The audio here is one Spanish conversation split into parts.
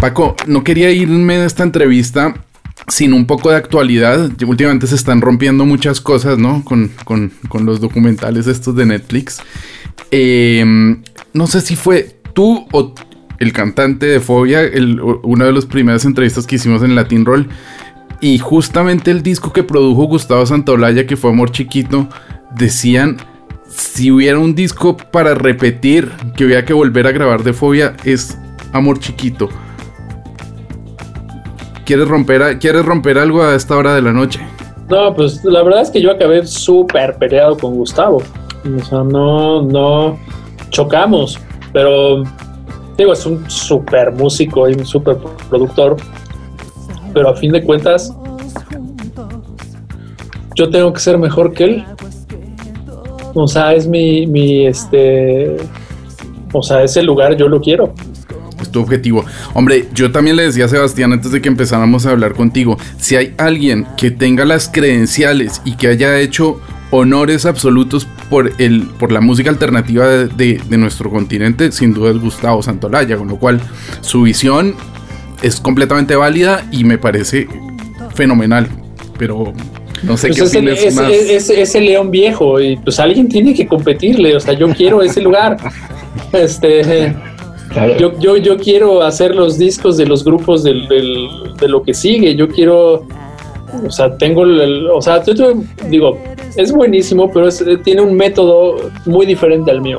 Paco, no quería irme de esta entrevista sin un poco de actualidad. Últimamente se están rompiendo muchas cosas, ¿no? Con, los documentales estos de Netflix. Em, no sé si fue tú o el cantante de Fobia, una de las primeras entrevistas que hicimos en Latin Roll. Y justamente el disco que produjo Gustavo Santaolalla, que fue Amor Chiquito, decían, si hubiera un disco para repetir, que hubiera que volver a grabar de Fobia, es Amor Chiquito. ¿Quieres romper, ¿Quieres romper algo a esta hora de la noche? No, pues la verdad es que yo acabé súper peleado con Gustavo. O sea, no, no chocamos, pero digo, es un súper músico y un súper productor, pero a fin de cuentas, yo tengo que ser mejor que él. O sea, es mi, mi, este, o sea, ese lugar yo lo quiero. Es tu objetivo. Hombre, yo también le decía a Sebastián antes de que empezáramos a hablar contigo, si hay alguien que tenga las credenciales y que haya hecho honores absolutos por, el, por la música alternativa de, nuestro continente, sin duda es Gustavo Santolaya, con lo cual su visión es completamente válida y me parece fenomenal. Pero no sé pues qué es, más. Es, el león viejo y pues alguien tiene que competirle. O sea, yo quiero ese lugar. Este. Yo, yo, yo quiero hacer los discos de los grupos del, de lo que sigue. Yo quiero. O sea, tengo el. O sea, yo, digo, es buenísimo, pero tiene un método muy diferente al mío.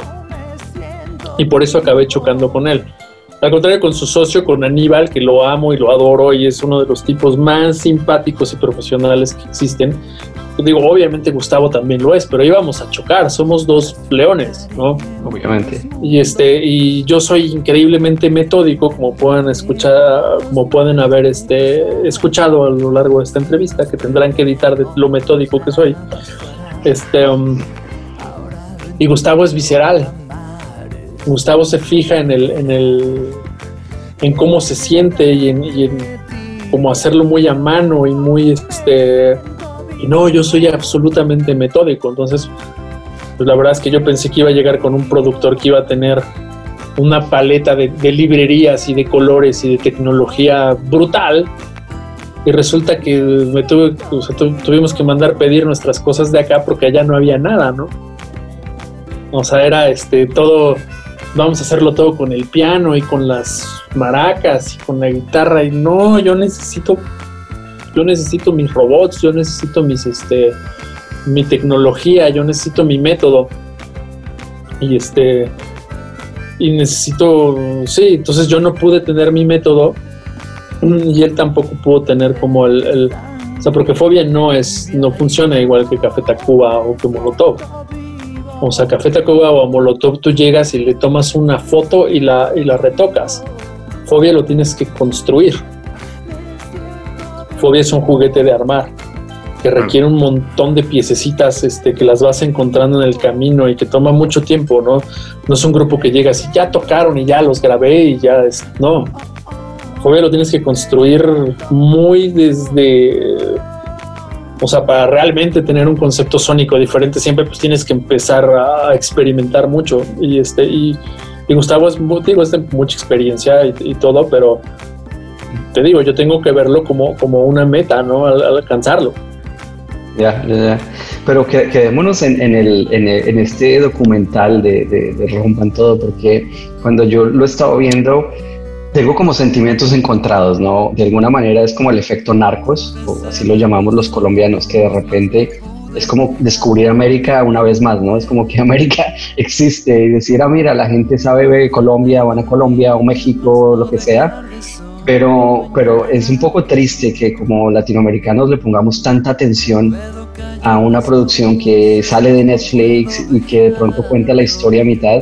Y por eso acabé chocando con él. Al contrario, con su socio, con Aníbal, que lo amo y lo adoro y es uno de los tipos más simpáticos y profesionales que existen. Digo, obviamente Gustavo también lo es, pero íbamos a chocar, somos dos leones, ¿no? Obviamente. Y este, y yo soy increíblemente metódico, como pueden escuchar, como pueden haber este, escuchado a lo largo de esta entrevista, que tendrán que editar de lo metódico que soy. Este, um, y Gustavo es visceral, Gustavo se fija en el, en el, en cómo se siente y en, y cómo hacerlo muy a mano y muy, este, y no, yo soy absolutamente metódico, entonces, pues la verdad es que yo pensé que iba a llegar con un productor que iba a tener una paleta de, librerías y de colores y de tecnología brutal, y resulta que me tuve, tuvimos que mandar pedir nuestras cosas de acá porque allá no había nada, ¿no? O sea, era este todo vamos a hacerlo todo con el piano y con las maracas y con la guitarra y no, yo necesito yo necesito mis robots, yo necesito mis este mi tecnología, yo necesito mi método. Y este y necesito sí, entonces yo no pude tener mi método y él tampoco pudo tener como el, el o sea, porque Fobia no es no funciona igual que Café Tacuba o que Molotov o sea, Café Tacuba o Molotov, tú llegas y le tomas una foto y la, y la retocas. Fobia lo tienes que construir. Fobia es un juguete de armar que requiere un montón de piececitas este, que las vas encontrando en el camino y que toma mucho tiempo, ¿no? No es un grupo que llega así, ya tocaron y ya los grabé y ya es. No. Fobia lo tienes que construir muy desde o sea, para realmente tener un concepto sónico diferente, siempre pues tienes que empezar a experimentar mucho. Y este, y, Gustavo es, digo, es de mucha experiencia y, todo, pero te digo, yo tengo que verlo como, como una meta, ¿no? Al, alcanzarlo. Ya, ya, ya. Pero quedémonos en, en, el, en, este documental de, de, de Rompan Todo, porque cuando yo lo estaba viendo, tengo como sentimientos encontrados, ¿no? De alguna manera es como el efecto narcos, o así lo llamamos los colombianos, que de repente es como descubrir América una vez más, ¿no? Es como que América existe y decir, ah, mira, la gente sabe de Colombia, van a Colombia o México, lo que sea, pero, pero es un poco triste que como latinoamericanos le pongamos tanta atención a una producción que sale de Netflix y que de pronto cuenta la historia a mitad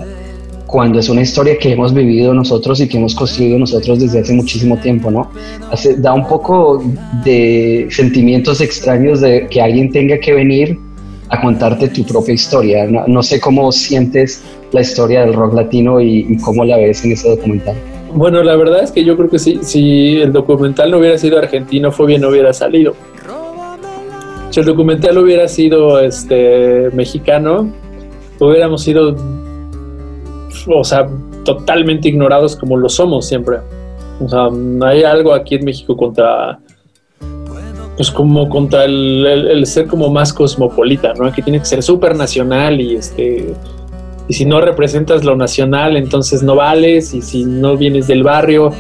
cuando es una historia que hemos vivido nosotros y que hemos construido nosotros desde hace muchísimo tiempo, ¿no? da un poco de sentimientos extraños de que alguien tenga que venir a contarte tu propia historia. No, sé cómo sientes la historia del rock latino y, cómo la ves en ese documental. Bueno, la verdad es que yo creo que si, si el documental no hubiera sido argentino, Fobia no hubiera salido. Si el documental hubiera sido este mexicano, hubiéramos sido o sea, totalmente ignorados como lo somos siempre. O sea, hay algo aquí en México contra, pues como contra el, ser como más cosmopolita, ¿no? Que tiene que ser súper nacional y este, y si no representas lo nacional, entonces no vales, y si no vienes del barrio.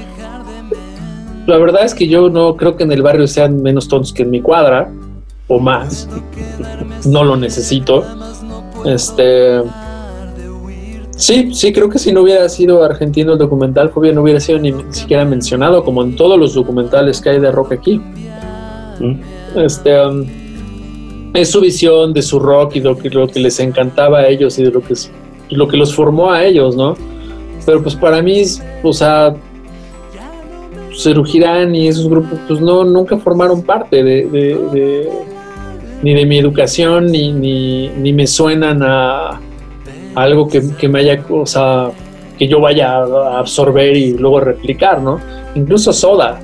La verdad es que yo no creo que en el barrio sean menos tontos que en mi cuadra, o más. No lo necesito. Este Sí, sí, creo que si no hubiera sido argentino el documental, no hubiera sido ni, siquiera mencionado, como en todos los documentales que hay de rock aquí. Mm. Este, um, es su visión de su rock y lo que, lo que les encantaba a ellos y de lo que, lo que los formó a ellos, ¿no? Pero pues para mí, o sea, Girán y esos grupos, pues no, nunca formaron parte de, ni de mi educación, ni, ni me suenan a algo que, me haya, o sea, que yo vaya a absorber y luego replicar, ¿no? Incluso Soda.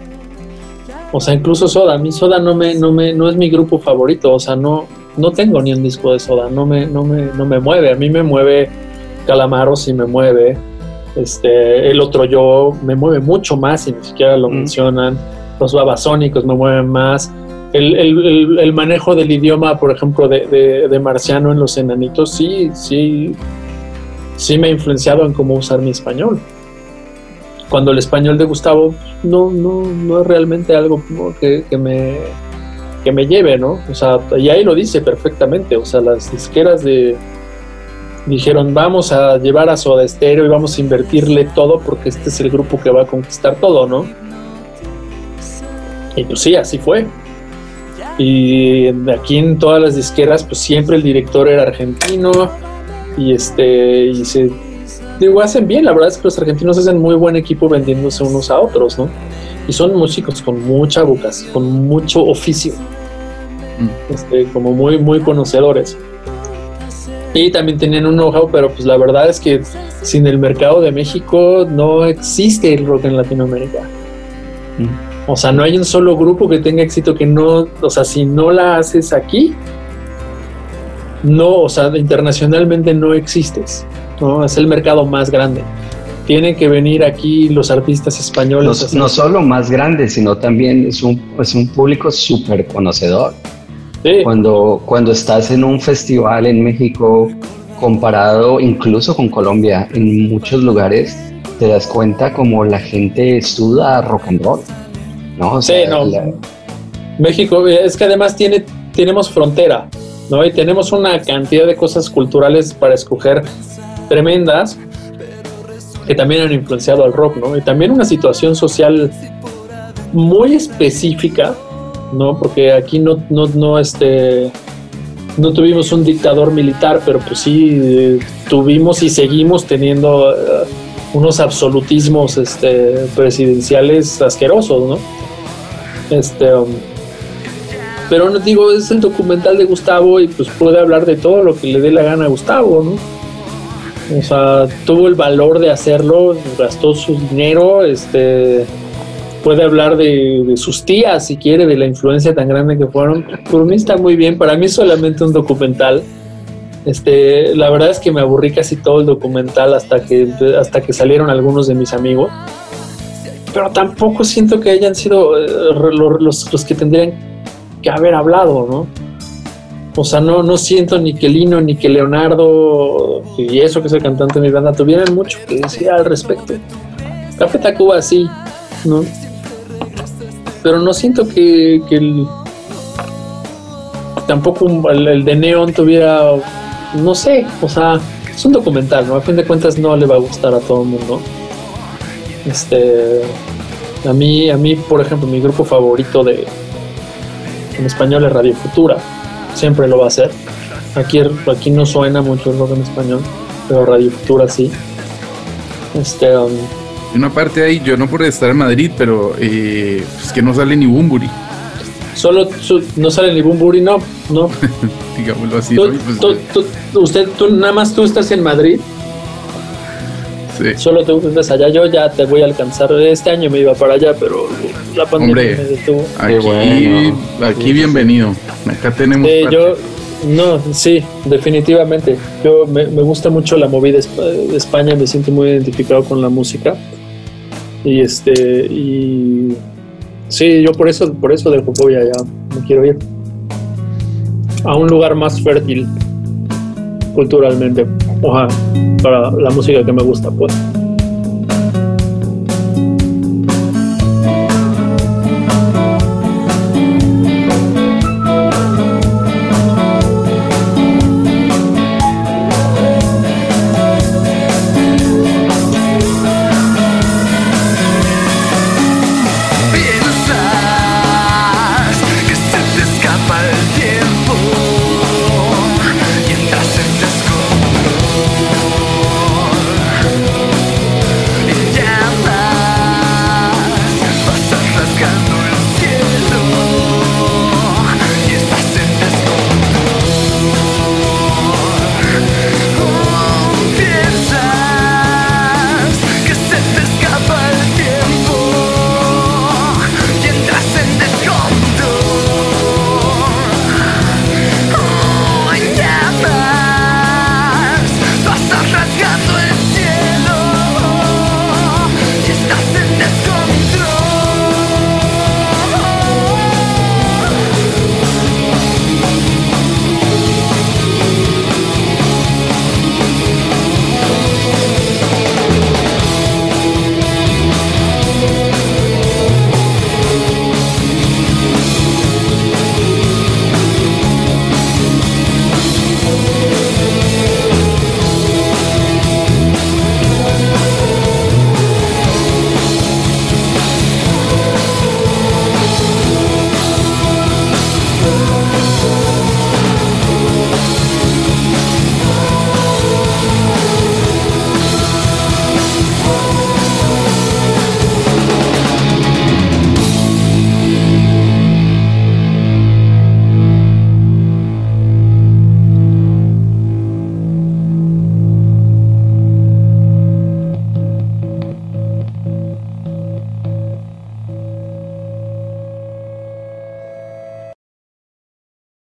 O sea, incluso Soda. Mi Soda no me, no me, no es mi grupo favorito. O sea, no, no tengo ni un disco de Soda. No me, no me, no me mueve. A mí me mueve Calamaro si me mueve. Este, el otro yo me mueve mucho más y ni siquiera lo mm. mencionan. Los babasónicos me mueven más. El, manejo del idioma, por ejemplo, de, de, Marciano en los enanitos, sí, sí, sí me ha influenciado en cómo usar mi español. Cuando el español de Gustavo no, no, no es realmente algo que, que, me, que me lleve, ¿no? O sea, y ahí lo dice perfectamente, o sea, las disqueras de, dijeron vamos a llevar a Soda Stereo y vamos a invertirle todo porque este es el grupo que va a conquistar todo, ¿no? Y pues sí, así fue. Y aquí en todas las disqueras, pues siempre el director era argentino y este, y se, digo, hacen bien, la verdad es que los argentinos hacen muy buen equipo vendiéndose unos a otros, ¿no? Y son músicos con mucha bucas, con mucho oficio, mm. este, como muy, muy conocedores. Y también tenían un know-how, pero pues la verdad es que sin el mercado de México no existe el rock en Latinoamérica. Mm. O sea, no hay un solo grupo que tenga éxito que no, o sea, si no la haces aquí, no, o sea, internacionalmente no existes, ¿no? Es el mercado más grande. Tienen que venir aquí los artistas españoles. No, solo más grande, sino también es un, es un público súper conocedor. Cuando, cuando estás en un festival en México, comparado incluso con Colombia, en muchos lugares, te das cuenta como la gente estudia rock and roll. ¿no? sí, no. México, es que además tiene, tenemos frontera, ¿no? Y tenemos una cantidad de cosas culturales para escoger tremendas que también han influenciado al rock, ¿no? Y también una situación social muy específica, ¿no? Porque aquí no, no, no, este, no tuvimos un dictador militar, pero pues sí eh, tuvimos y seguimos teniendo eh, unos absolutismos este, presidenciales asquerosos, ¿no? Este, um, pero no digo, es el documental de Gustavo y pues puede hablar de todo lo que le dé la gana a Gustavo, ¿no? O sea, tuvo el valor de hacerlo, gastó su dinero, este, puede hablar de, sus tías si quiere, de la influencia tan grande que fueron. Por mí está muy bien, para mí es solamente un documental. Este, la verdad es que me aburrí casi todo el documental hasta que, hasta que salieron algunos de mis amigos pero tampoco siento que hayan sido eh, los, los, que tendrían que haber hablado, ¿no? O sea, no, no siento ni que Lino ni que Leonardo y eso que es el cantante de mi banda tuvieran mucho que decir al respecto. Café Tacuba sí, ¿no? Pero no siento que, que el, tampoco el, de Neon tuviera, no sé, o sea, es un documental, ¿no? A fin de cuentas no le va a gustar a todo el mundo. Este, a mí, a mí, por ejemplo, mi grupo favorito de en español es Radio Futura. Siempre lo va a hacer. Aquí, aquí no suena mucho el rock en español, pero Radio Futura sí. Este, um, una parte ahí, yo no por estar en Madrid, pero eh, es que no sale ni Bumburi. Solo no sale ni Bumburi, no, no. Digámoslo así. Pues, usted, tú, nada más tú estás en Madrid Solo te gustas allá. Yo ya te voy a alcanzar. Este año me iba para allá, pero la pandemia me detuvo. Aquí, aquí bienvenido. Acá tenemos. yo, No, sí, definitivamente. Yo me, gusta mucho la movida de España, me siento muy identificado con la música. Y este, y sí, yo por eso, por eso del Fobia ya me quiero ir a un lugar más fértil culturalmente, para la música que me gusta, pues.